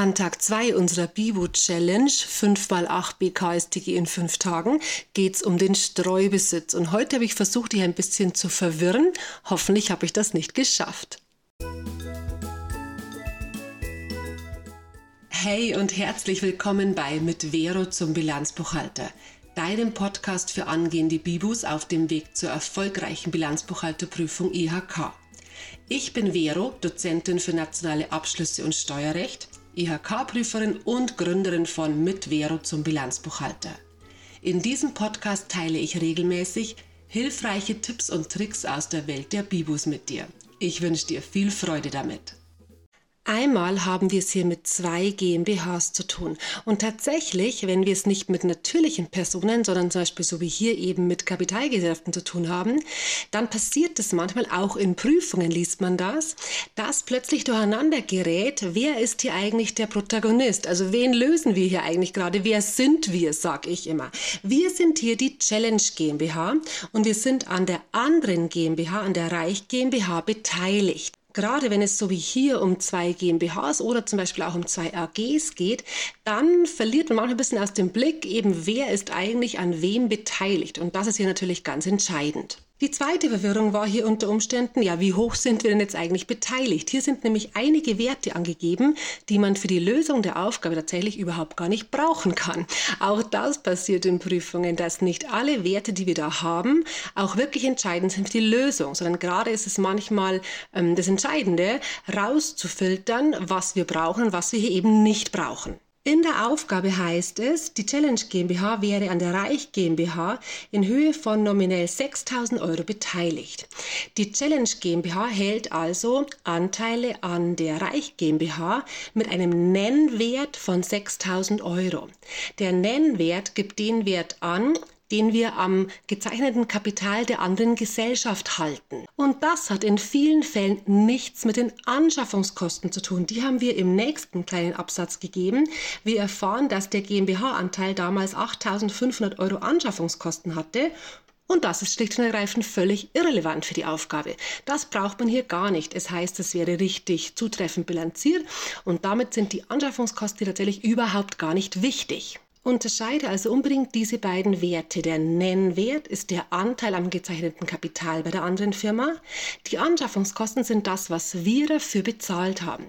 An Tag 2 unserer Bibu Challenge 5x8 BKSTG in 5 Tagen geht es um den Streubesitz. Und heute habe ich versucht, dich ein bisschen zu verwirren. Hoffentlich habe ich das nicht geschafft. Hey und herzlich willkommen bei Mit Vero zum Bilanzbuchhalter, deinem Podcast für angehende Bibus auf dem Weg zur erfolgreichen Bilanzbuchhalterprüfung IHK. Ich bin Vero, Dozentin für nationale Abschlüsse und Steuerrecht IHK-Prüferin und Gründerin von Mit Vero zum Bilanzbuchhalter. In diesem Podcast teile ich regelmäßig hilfreiche Tipps und Tricks aus der Welt der Bibus mit dir. Ich wünsche dir viel Freude damit. Einmal haben wir es hier mit zwei GmbHs zu tun. Und tatsächlich, wenn wir es nicht mit natürlichen Personen, sondern zum Beispiel so wie hier eben mit Kapitalgesellschaften zu tun haben, dann passiert es manchmal auch in Prüfungen, liest man das, dass plötzlich durcheinander gerät, wer ist hier eigentlich der Protagonist? Also wen lösen wir hier eigentlich gerade? Wer sind wir, sag ich immer. Wir sind hier die Challenge GmbH und wir sind an der anderen GmbH, an der Reich GmbH beteiligt. Gerade wenn es so wie hier um zwei GmbHs oder zum Beispiel auch um zwei AGs geht, dann verliert man manchmal ein bisschen aus dem Blick eben, wer ist eigentlich an wem beteiligt. Und das ist hier natürlich ganz entscheidend. Die zweite Verwirrung war hier unter Umständen, ja, wie hoch sind wir denn jetzt eigentlich beteiligt? Hier sind nämlich einige Werte angegeben, die man für die Lösung der Aufgabe tatsächlich überhaupt gar nicht brauchen kann. Auch das passiert in Prüfungen, dass nicht alle Werte, die wir da haben, auch wirklich entscheidend sind für die Lösung, sondern gerade ist es manchmal ähm, das Entscheidende, rauszufiltern, was wir brauchen und was wir hier eben nicht brauchen. In der Aufgabe heißt es, die Challenge GmbH wäre an der Reich GmbH in Höhe von nominell 6000 Euro beteiligt. Die Challenge GmbH hält also Anteile an der Reich GmbH mit einem Nennwert von 6000 Euro. Der Nennwert gibt den Wert an, den wir am gezeichneten Kapital der anderen Gesellschaft halten. Und das hat in vielen Fällen nichts mit den Anschaffungskosten zu tun. Die haben wir im nächsten kleinen Absatz gegeben. Wir erfahren, dass der GmbH-Anteil damals 8.500 Euro Anschaffungskosten hatte und das ist schlicht und ergreifend völlig irrelevant für die Aufgabe. Das braucht man hier gar nicht. Es heißt, es wäre richtig zutreffend bilanziert und damit sind die Anschaffungskosten tatsächlich überhaupt gar nicht wichtig. Unterscheide also unbedingt diese beiden Werte. Der Nennwert ist der Anteil am gezeichneten Kapital bei der anderen Firma. Die Anschaffungskosten sind das, was wir dafür bezahlt haben.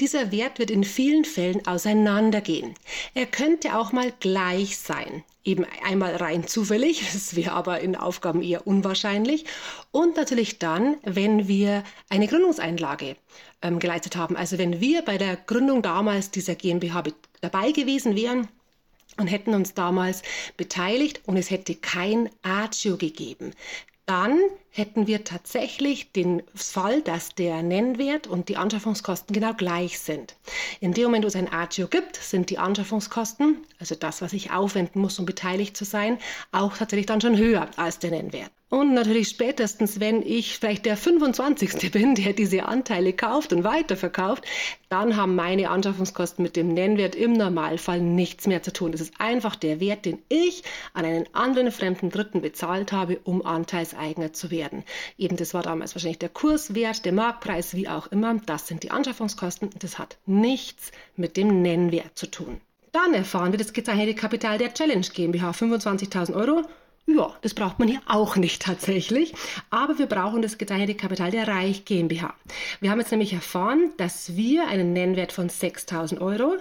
Dieser Wert wird in vielen Fällen auseinandergehen. Er könnte auch mal gleich sein. Eben einmal rein zufällig, das wäre aber in Aufgaben eher unwahrscheinlich. Und natürlich dann, wenn wir eine Gründungseinlage ähm, geleistet haben. Also wenn wir bei der Gründung damals dieser GmbH dabei gewesen wären, und hätten uns damals beteiligt und es hätte kein Agio gegeben. Dann hätten wir tatsächlich den Fall, dass der Nennwert und die Anschaffungskosten genau gleich sind. In dem Moment, wo es ein Agio gibt, sind die Anschaffungskosten, also das, was ich aufwenden muss, um beteiligt zu sein, auch tatsächlich dann schon höher als der Nennwert. Und natürlich spätestens, wenn ich vielleicht der 25. bin, der diese Anteile kauft und weiterverkauft, dann haben meine Anschaffungskosten mit dem Nennwert im Normalfall nichts mehr zu tun. Das ist einfach der Wert, den ich an einen anderen fremden Dritten bezahlt habe, um Anteilseigner zu werden. Eben das war damals wahrscheinlich der Kurswert, der Marktpreis, wie auch immer. Das sind die Anschaffungskosten. Das hat nichts mit dem Nennwert zu tun. Dann erfahren wir das gezeichnete Kapital der Challenge GmbH, 25.000 Euro ja, das braucht man hier auch nicht tatsächlich. Aber wir brauchen das gezeichnete Kapital der Reich GmbH. Wir haben jetzt nämlich erfahren, dass wir einen Nennwert von 6000 Euro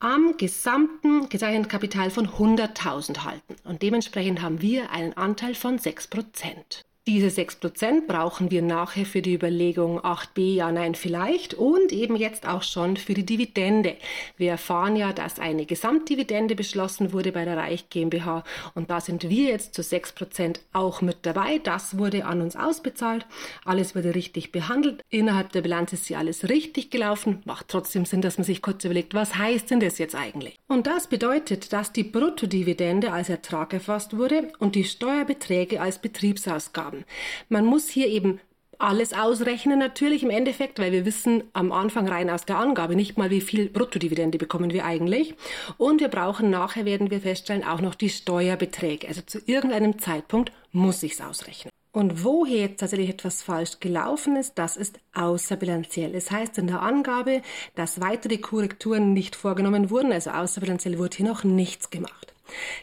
am gesamten gezeichneten Kapital von 100.000 halten. Und dementsprechend haben wir einen Anteil von 6 Prozent. Diese 6% brauchen wir nachher für die Überlegung 8b, ja, nein, vielleicht und eben jetzt auch schon für die Dividende. Wir erfahren ja, dass eine Gesamtdividende beschlossen wurde bei der Reich GmbH und da sind wir jetzt zu 6% auch mit dabei. Das wurde an uns ausbezahlt. Alles wurde richtig behandelt. Innerhalb der Bilanz ist hier alles richtig gelaufen. Macht trotzdem Sinn, dass man sich kurz überlegt, was heißt denn das jetzt eigentlich? Und das bedeutet, dass die Bruttodividende als Ertrag erfasst wurde und die Steuerbeträge als Betriebsausgaben haben. Man muss hier eben alles ausrechnen natürlich im Endeffekt, weil wir wissen am Anfang rein aus der Angabe nicht mal, wie viel Bruttodividende bekommen wir eigentlich. Und wir brauchen nachher, werden wir feststellen, auch noch die Steuerbeträge. Also zu irgendeinem Zeitpunkt muss ich es ausrechnen. Und wo hier jetzt tatsächlich etwas falsch gelaufen ist, das ist außerbilanziell. Es heißt in der Angabe, dass weitere Korrekturen nicht vorgenommen wurden, also außerbilanziell wurde hier noch nichts gemacht.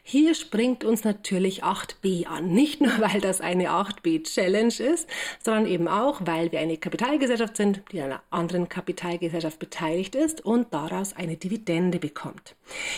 Hier springt uns natürlich 8b an. Nicht nur, weil das eine 8b-Challenge ist, sondern eben auch, weil wir eine Kapitalgesellschaft sind, die an einer anderen Kapitalgesellschaft beteiligt ist und daraus eine Dividende bekommt.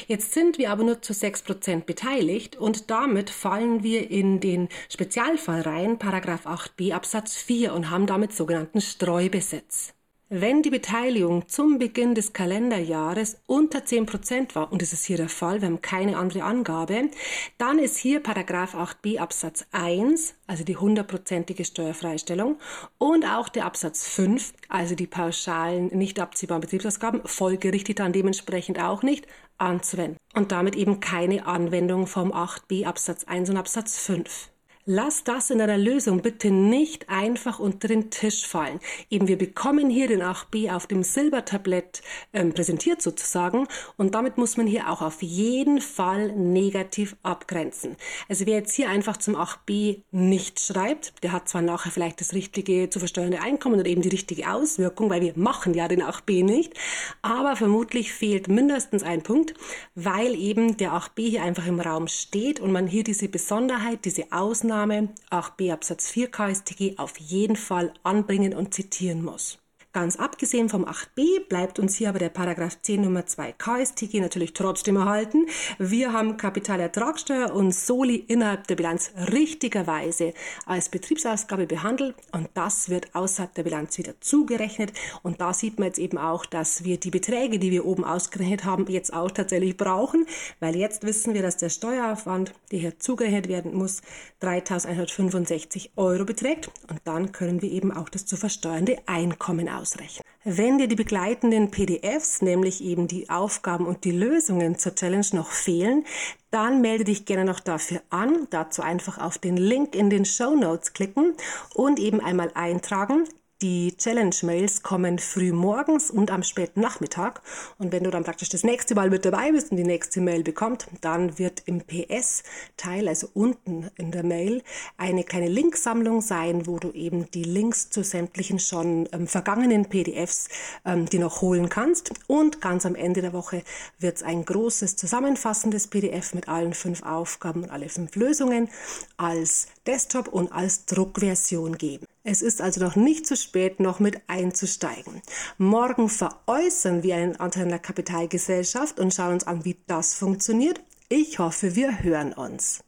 Jetzt sind wir aber nur zu 6% beteiligt und damit fallen wir in den Spezialfall rein, Paragraph 8b Absatz 4 und haben damit sogenannten Streubesitz. Wenn die Beteiligung zum Beginn des Kalenderjahres unter 10 Prozent war, und das ist hier der Fall, wir haben keine andere Angabe, dann ist hier Paragraph 8b Absatz 1, also die hundertprozentige Steuerfreistellung, und auch der Absatz 5, also die pauschalen nicht abziehbaren Betriebsausgaben, folgerichtig dann dementsprechend auch nicht anzuwenden. Und damit eben keine Anwendung vom 8b Absatz 1 und Absatz 5. Lass das in deiner Lösung bitte nicht einfach unter den Tisch fallen. Eben wir bekommen hier den 8b auf dem Silbertablett ähm, präsentiert sozusagen und damit muss man hier auch auf jeden Fall negativ abgrenzen. Also wer jetzt hier einfach zum 8b nicht schreibt, der hat zwar nachher vielleicht das richtige zu versteuernde Einkommen oder eben die richtige Auswirkung, weil wir machen ja den 8b nicht, aber vermutlich fehlt mindestens ein Punkt, weil eben der 8b hier einfach im Raum steht und man hier diese Besonderheit, diese Ausnahme Stellungnahme 8b Absatz 4 KStG auf jeden Fall anbringen und zitieren muss. Ganz abgesehen vom 8b bleibt uns hier aber der Paragraph 10 Nummer 2 KStG natürlich trotzdem erhalten. Wir haben Kapitalertragssteuer und Soli innerhalb der Bilanz richtigerweise als Betriebsausgabe behandelt. Und das wird außerhalb der Bilanz wieder zugerechnet. Und da sieht man jetzt eben auch, dass wir die Beträge, die wir oben ausgerechnet haben, jetzt auch tatsächlich brauchen, weil jetzt wissen wir, dass der Steueraufwand, der hier zugerechnet werden muss, 3.165 Euro beträgt. Und dann können wir eben auch das zu versteuernde Einkommen ausrechnen ausrechnen. Wenn dir die begleitenden PDFs, nämlich eben die Aufgaben und die Lösungen zur Challenge noch fehlen, dann melde dich gerne noch dafür an. Dazu einfach auf den Link in den Show Notes klicken und eben einmal eintragen. Die Challenge-Mails kommen früh morgens und am späten Nachmittag. Und wenn du dann praktisch das nächste Mal mit dabei bist und die nächste Mail bekommst, dann wird im PS-Teil, also unten in der Mail, eine kleine Linksammlung sein, wo du eben die Links zu sämtlichen schon ähm, vergangenen PDFs ähm, die noch holen kannst. Und ganz am Ende der Woche wird es ein großes zusammenfassendes PDF mit allen fünf Aufgaben und alle fünf Lösungen als Desktop und als Druckversion geben. Es ist also noch nicht zu spät, noch mit einzusteigen. Morgen veräußern wir einen Anteil einer Kapitalgesellschaft und schauen uns an, wie das funktioniert. Ich hoffe, wir hören uns.